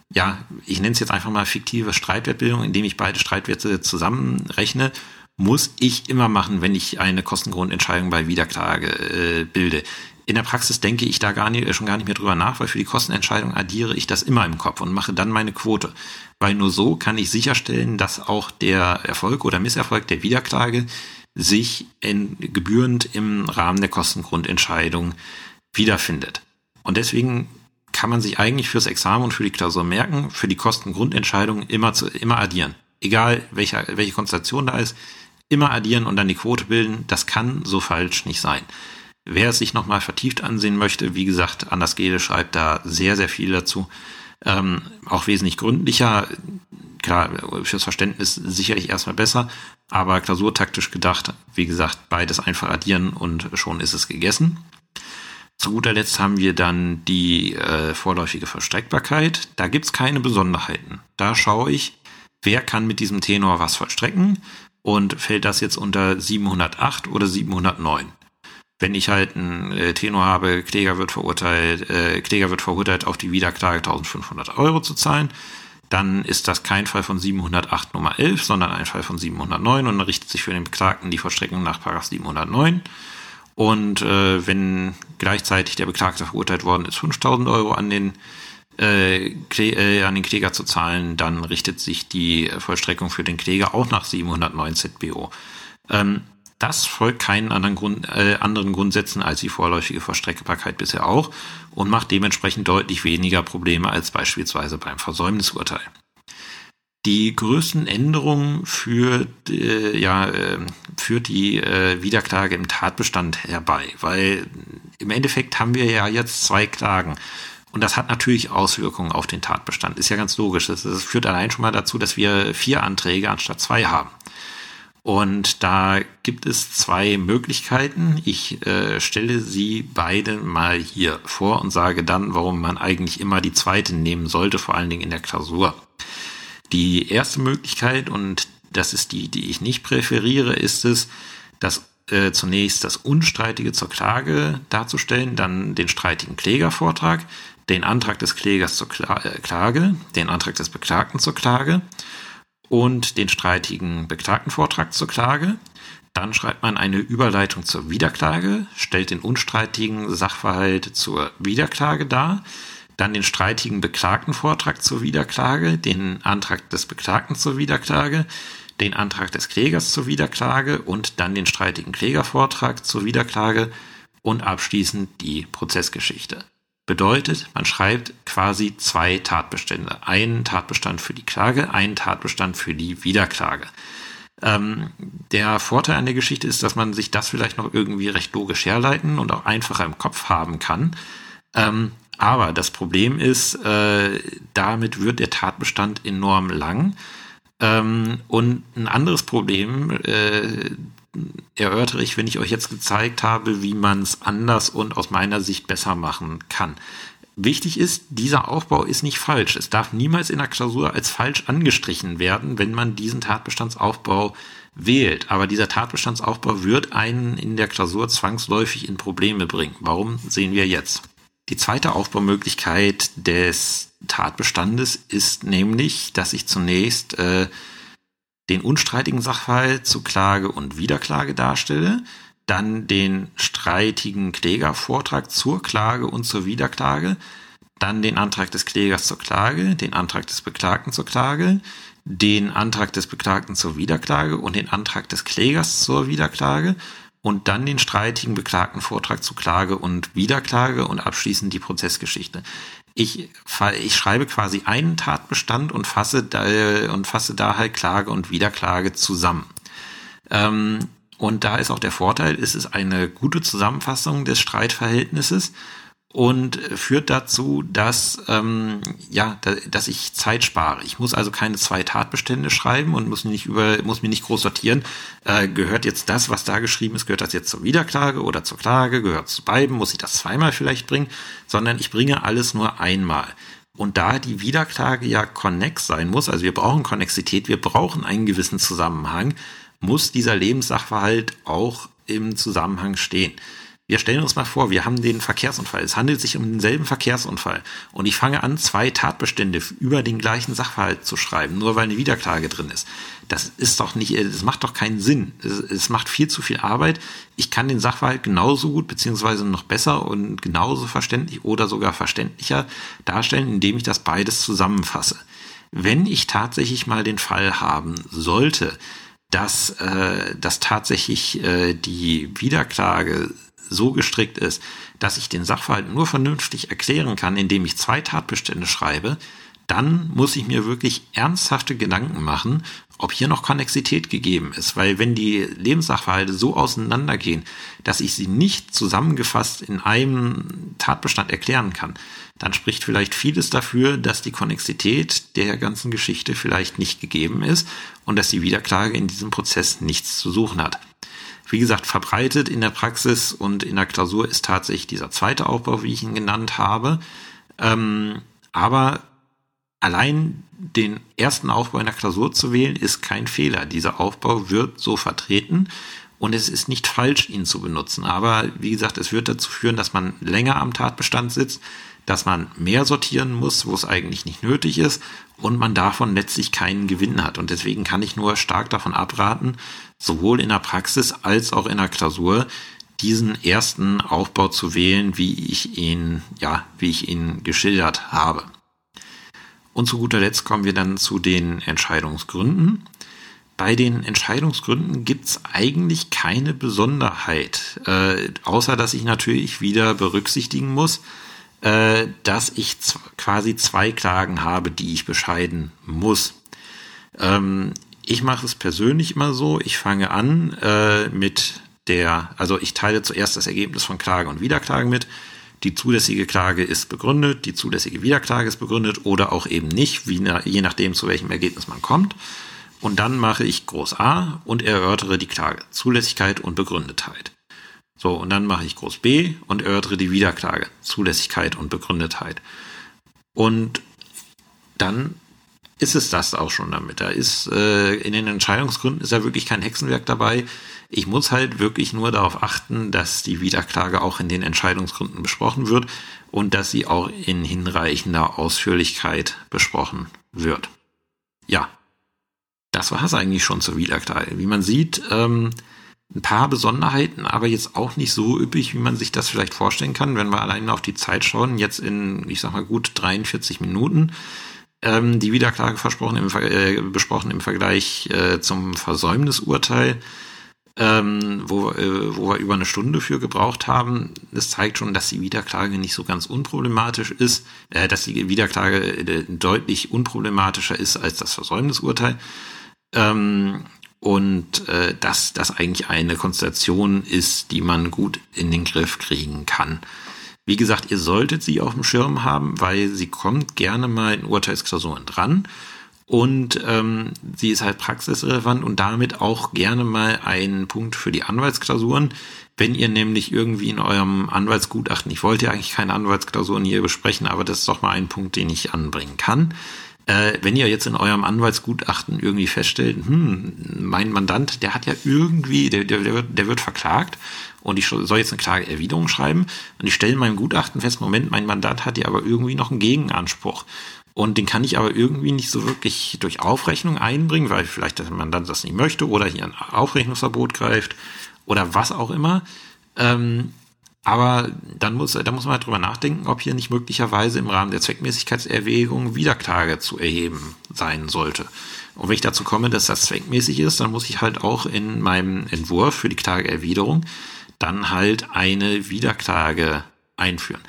ja, ich nenne es jetzt einfach mal fiktive Streitwertbildung, indem ich beide Streitwerte zusammenrechne, muss ich immer machen, wenn ich eine Kostengrundentscheidung bei Wiederklage äh, bilde. In der Praxis denke ich da gar nicht, schon gar nicht mehr drüber nach, weil für die Kostenentscheidung addiere ich das immer im Kopf und mache dann meine Quote. Weil nur so kann ich sicherstellen, dass auch der Erfolg oder Misserfolg der Wiederklage sich in, gebührend im Rahmen der Kostengrundentscheidung wiederfindet. Und deswegen kann man sich eigentlich fürs Examen und für die Klausur merken, für die Kostengrundentscheidung immer zu, immer addieren. Egal welche, welche Konstellation da ist, immer addieren und dann die Quote bilden. Das kann so falsch nicht sein. Wer es sich nochmal vertieft ansehen möchte, wie gesagt, Anders Gede schreibt da sehr, sehr viel dazu. Ähm, auch wesentlich gründlicher. Klar, fürs Verständnis sicherlich erstmal besser, aber klausurtaktisch gedacht, wie gesagt, beides einfach addieren und schon ist es gegessen. Zu guter Letzt haben wir dann die äh, vorläufige Verstreckbarkeit. Da gibt's keine Besonderheiten. Da schaue ich, wer kann mit diesem Tenor was vollstrecken und fällt das jetzt unter 708 oder 709. Wenn ich halt einen äh, Tenor habe, Kläger wird verurteilt, äh, Kläger wird verurteilt, auf die Wiederklage 1500 Euro zu zahlen, dann ist das kein Fall von 708 Nummer 11, sondern ein Fall von 709 und richtet sich für den Beklagten die Vollstreckung nach 709. Und äh, wenn gleichzeitig der Beklagte verurteilt worden ist, 5000 Euro an den, äh, äh, an den Kläger zu zahlen, dann richtet sich die Vollstreckung für den Kläger auch nach 709 ZBO. Ähm, das folgt keinen anderen, Grund, äh, anderen Grundsätzen als die vorläufige Vollstreckbarkeit bisher auch und macht dementsprechend deutlich weniger Probleme als beispielsweise beim Versäumnisurteil. Die größten Änderungen führt, äh, ja, äh, führt die äh, Wiederklage im Tatbestand herbei, weil im Endeffekt haben wir ja jetzt zwei Klagen. Und das hat natürlich Auswirkungen auf den Tatbestand. Ist ja ganz logisch. Das, das führt allein schon mal dazu, dass wir vier Anträge anstatt zwei haben. Und da gibt es zwei Möglichkeiten. Ich äh, stelle sie beide mal hier vor und sage dann, warum man eigentlich immer die zweite nehmen sollte, vor allen Dingen in der Klausur. Die erste Möglichkeit, und das ist die, die ich nicht präferiere, ist es, dass äh, zunächst das Unstreitige zur Klage darzustellen, dann den streitigen Klägervortrag, den Antrag des Klägers zur äh, Klage, den Antrag des Beklagten zur Klage und den streitigen Beklagtenvortrag zur Klage. Dann schreibt man eine Überleitung zur Wiederklage, stellt den unstreitigen Sachverhalt zur Wiederklage dar, dann den streitigen Beklagtenvortrag zur Wiederklage, den Antrag des Beklagten zur Wiederklage, den Antrag des Klägers zur Wiederklage und dann den streitigen Klägervortrag zur Wiederklage und abschließend die Prozessgeschichte. Bedeutet, man schreibt quasi zwei Tatbestände. Einen Tatbestand für die Klage, einen Tatbestand für die Wiederklage. Ähm, der Vorteil an der Geschichte ist, dass man sich das vielleicht noch irgendwie recht logisch herleiten und auch einfacher im Kopf haben kann. Ähm, Aber das Problem ist, äh, damit wird der Tatbestand enorm lang. Ähm, und ein anderes Problem äh, erörtere ich, wenn ich euch jetzt gezeigt habe, wie man es anders und aus meiner Sicht besser machen kann. Wichtig ist, dieser Aufbau ist nicht falsch. Es darf niemals in der Klausur als falsch angestrichen werden, wenn man diesen Tatbestandsaufbau wählt. Aber dieser Tatbestandsaufbau wird einen in der Klausur zwangsläufig in Probleme bringen. Warum sehen wir jetzt? Die zweite Aufbaumöglichkeit des Tatbestandes ist nämlich, dass ich zunächst äh, den unstreitigen Sachverhalt zu Klage und Wiederklage darstelle, dann den streitigen Klägervortrag zur Klage und zur Wiederklage, dann den Antrag des Klägers zur Klage, den Antrag des Beklagten zur Klage, den Antrag des Beklagten zur Wiederklage und den Antrag des Klägers zur Wiederklage und dann den streitigen Beklagten Vortrag zu Klage und Wiederklage und abschließend die Prozessgeschichte. Ich, ich schreibe quasi einen Tatbestand und fasse da, und fasse da halt Klage und Wiederklage zusammen. Ähm, und da ist auch der Vorteil, es ist eine gute Zusammenfassung des Streitverhältnisses und führt dazu, dass ähm, ja, da, dass ich Zeit spare. Ich muss also keine zwei Tatbestände schreiben und muss nicht über muss mir nicht groß sortieren. Äh, gehört jetzt das, was da geschrieben ist, gehört das jetzt zur Wiederklage oder zur Klage? Gehört zu beiden? Muss ich das zweimal vielleicht bringen? Sondern ich bringe alles nur einmal. Und da die Wiederklage ja konnex sein muss, also wir brauchen Konnexität, wir brauchen einen gewissen Zusammenhang, muss dieser Lebenssachverhalt auch im Zusammenhang stehen. Wir stellen uns mal vor, wir haben den Verkehrsunfall. Es handelt sich um denselben Verkehrsunfall. Und ich fange an, zwei Tatbestände über den gleichen Sachverhalt zu schreiben, nur weil eine Wiederklage drin ist. Das ist doch nicht, das macht doch keinen Sinn. Es, es macht viel zu viel Arbeit. Ich kann den Sachverhalt genauso gut, beziehungsweise noch besser und genauso verständlich oder sogar verständlicher darstellen, indem ich das beides zusammenfasse. Wenn ich tatsächlich mal den Fall haben sollte, dass, äh, dass tatsächlich äh, die Wiederklage so gestrickt ist, dass ich den Sachverhalt nur vernünftig erklären kann, indem ich zwei Tatbestände schreibe, dann muss ich mir wirklich ernsthafte Gedanken machen, ob hier noch Konnexität gegeben ist. Weil wenn die Lebenssachverhalte so auseinandergehen, dass ich sie nicht zusammengefasst in einem Tatbestand erklären kann, dann spricht vielleicht vieles dafür, dass die Konnexität der ganzen Geschichte vielleicht nicht gegeben ist und dass die Wiederklage in diesem Prozess nichts zu suchen hat. Wie gesagt, verbreitet in der Praxis und in der Klausur ist tatsächlich dieser zweite Aufbau, wie ich ihn genannt habe. Ähm, aber allein den ersten Aufbau in der Klausur zu wählen, ist kein Fehler. Dieser Aufbau wird so vertreten und es ist nicht falsch, ihn zu benutzen. Aber wie gesagt, es wird dazu führen, dass man länger am Tatbestand sitzt, dass man mehr sortieren muss, wo es eigentlich nicht nötig ist und man davon letztlich keinen Gewinn hat. Und deswegen kann ich nur stark davon abraten, sowohl in der Praxis als auch in der Klausur diesen ersten Aufbau zu wählen, wie ich ihn, ja, wie ich ihn geschildert habe. Und zu guter Letzt kommen wir dann zu den Entscheidungsgründen. Bei den Entscheidungsgründen gibt's eigentlich keine Besonderheit, äh, außer dass ich natürlich wieder berücksichtigen muss, äh, dass ich quasi zwei Klagen habe, die ich bescheiden muss. Ähm, ich mache es persönlich immer so, ich fange an äh, mit der, also ich teile zuerst das Ergebnis von Klage und Wiederklage mit. Die zulässige Klage ist begründet, die zulässige Wiederklage ist begründet oder auch eben nicht, wie, je nachdem, zu welchem Ergebnis man kommt. Und dann mache ich Groß A und erörtere die Klage, Zulässigkeit und Begründetheit. So, und dann mache ich Groß B und erörtere die Wiederklage, Zulässigkeit und Begründetheit. Und dann ist es das auch schon damit. Da ist äh, in den Entscheidungsgründen ist ja wirklich kein Hexenwerk dabei. Ich muss halt wirklich nur darauf achten, dass die Wiederklage auch in den Entscheidungsgründen besprochen wird und dass sie auch in hinreichender Ausführlichkeit besprochen wird. Ja, das war es eigentlich schon zur Wiederklage. Wie man sieht, ähm, ein paar Besonderheiten, aber jetzt auch nicht so üppig, wie man sich das vielleicht vorstellen kann, wenn wir allein auf die Zeit schauen, jetzt in, ich sag mal, gut 43 Minuten. Ähm, die Wiederklage versprochen im, äh, besprochen im Vergleich äh, zum Versäumnisurteil, ähm, wo, äh, wo wir über eine Stunde für gebraucht haben. Das zeigt schon, dass die Wiederklage nicht so ganz unproblematisch ist, äh, dass die Wiederklage äh, deutlich unproblematischer ist als das Versäumnisurteil. Ähm, und äh, dass das eigentlich eine Konstellation ist, die man gut in den Griff kriegen kann. Wie gesagt, ihr solltet sie auf dem Schirm haben, weil sie kommt gerne mal in Urteilsklausuren dran. Und ähm, sie ist halt praxisrelevant und damit auch gerne mal ein Punkt für die Anwaltsklausuren. Wenn ihr nämlich irgendwie in eurem Anwaltsgutachten, ich wollte ja eigentlich keine Anwaltsklausuren hier besprechen, aber das ist doch mal ein Punkt, den ich anbringen kann. Äh, wenn ihr jetzt in eurem Anwaltsgutachten irgendwie feststellt, hm, mein Mandant, der hat ja irgendwie, der, der, der, wird, der wird verklagt und ich soll jetzt eine Klageerwiderung schreiben und ich stelle in meinem Gutachten fest, Moment, mein Mandat hat ja aber irgendwie noch einen Gegenanspruch. Und den kann ich aber irgendwie nicht so wirklich durch Aufrechnung einbringen, weil vielleicht der Mandant das nicht möchte oder hier ein Aufrechnungsverbot greift oder was auch immer. Ähm, aber dann muss, da muss man halt drüber nachdenken, ob hier nicht möglicherweise im Rahmen der Zweckmäßigkeitserwägung Wiederklage zu erheben sein sollte. Und wenn ich dazu komme, dass das zweckmäßig ist, dann muss ich halt auch in meinem Entwurf für die Klageerwiderung dann halt eine Wiederklage einführen.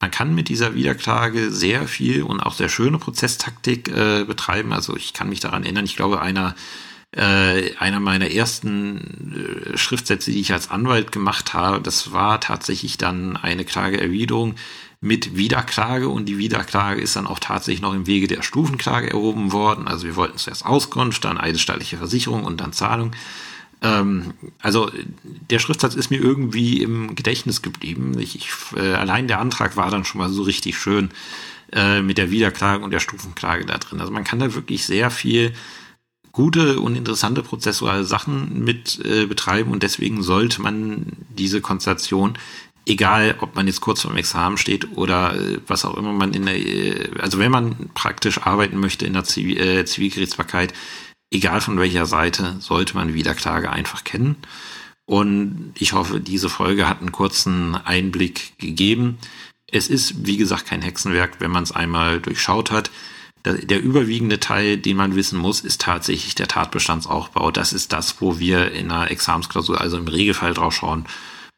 Man kann mit dieser Wiederklage sehr viel und auch sehr schöne Prozesstaktik äh, betreiben. Also ich kann mich daran erinnern, ich glaube, einer, äh, einer meiner ersten äh, Schriftsätze, die ich als Anwalt gemacht habe, das war tatsächlich dann eine Klageerwiderung mit Wiederklage und die Wiederklage ist dann auch tatsächlich noch im Wege der Stufenklage erhoben worden. Also wir wollten zuerst Auskunft, dann eidesstattliche Versicherung und dann Zahlung. Ähm, also der Schriftsatz ist mir irgendwie im Gedächtnis geblieben. Ich, ich, äh, allein der Antrag war dann schon mal so richtig schön äh, mit der Wiederklage und der Stufenklage da drin. Also man kann da wirklich sehr viel gute und interessante prozessuale Sachen mit äh, betreiben und deswegen sollte man diese Konstellation egal ob man jetzt kurz vor dem Examen steht oder äh, was auch immer man in der, äh, also wenn man praktisch arbeiten möchte in der Zivil, äh, Zivilgerichtsbarkeit, egal von welcher Seite, sollte man Wiederklage einfach kennen. Und ich hoffe, diese Folge hat einen kurzen Einblick gegeben. Es ist, wie gesagt, kein Hexenwerk, wenn man es einmal durchschaut hat. Der überwiegende Teil, den man wissen muss, ist tatsächlich der Tatbestandsaufbau. Das ist das, wo wir in einer Examensklausur, also im Regelfall drauf schauen,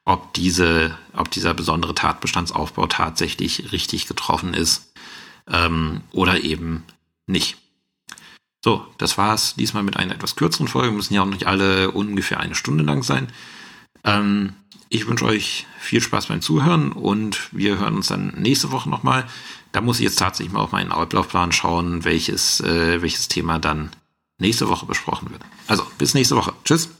ob diese, ob dieser besondere Tatbestandsaufbau tatsächlich richtig getroffen ist ähm, oder eben nicht. So, das war's diesmal mit einer etwas kürzeren Folge. Müssen ja auch nicht alle ungefähr eine Stunde lang sein. Ähm, ich wünsche euch viel Spaß beim Zuhören und wir hören uns dann nächste Woche nochmal. Da muss ich jetzt tatsächlich mal auf meinen Ablaufplan schauen, welches, äh, welches Thema dann nächste Woche besprochen wird. Also, bis nächste Woche. Tschüss.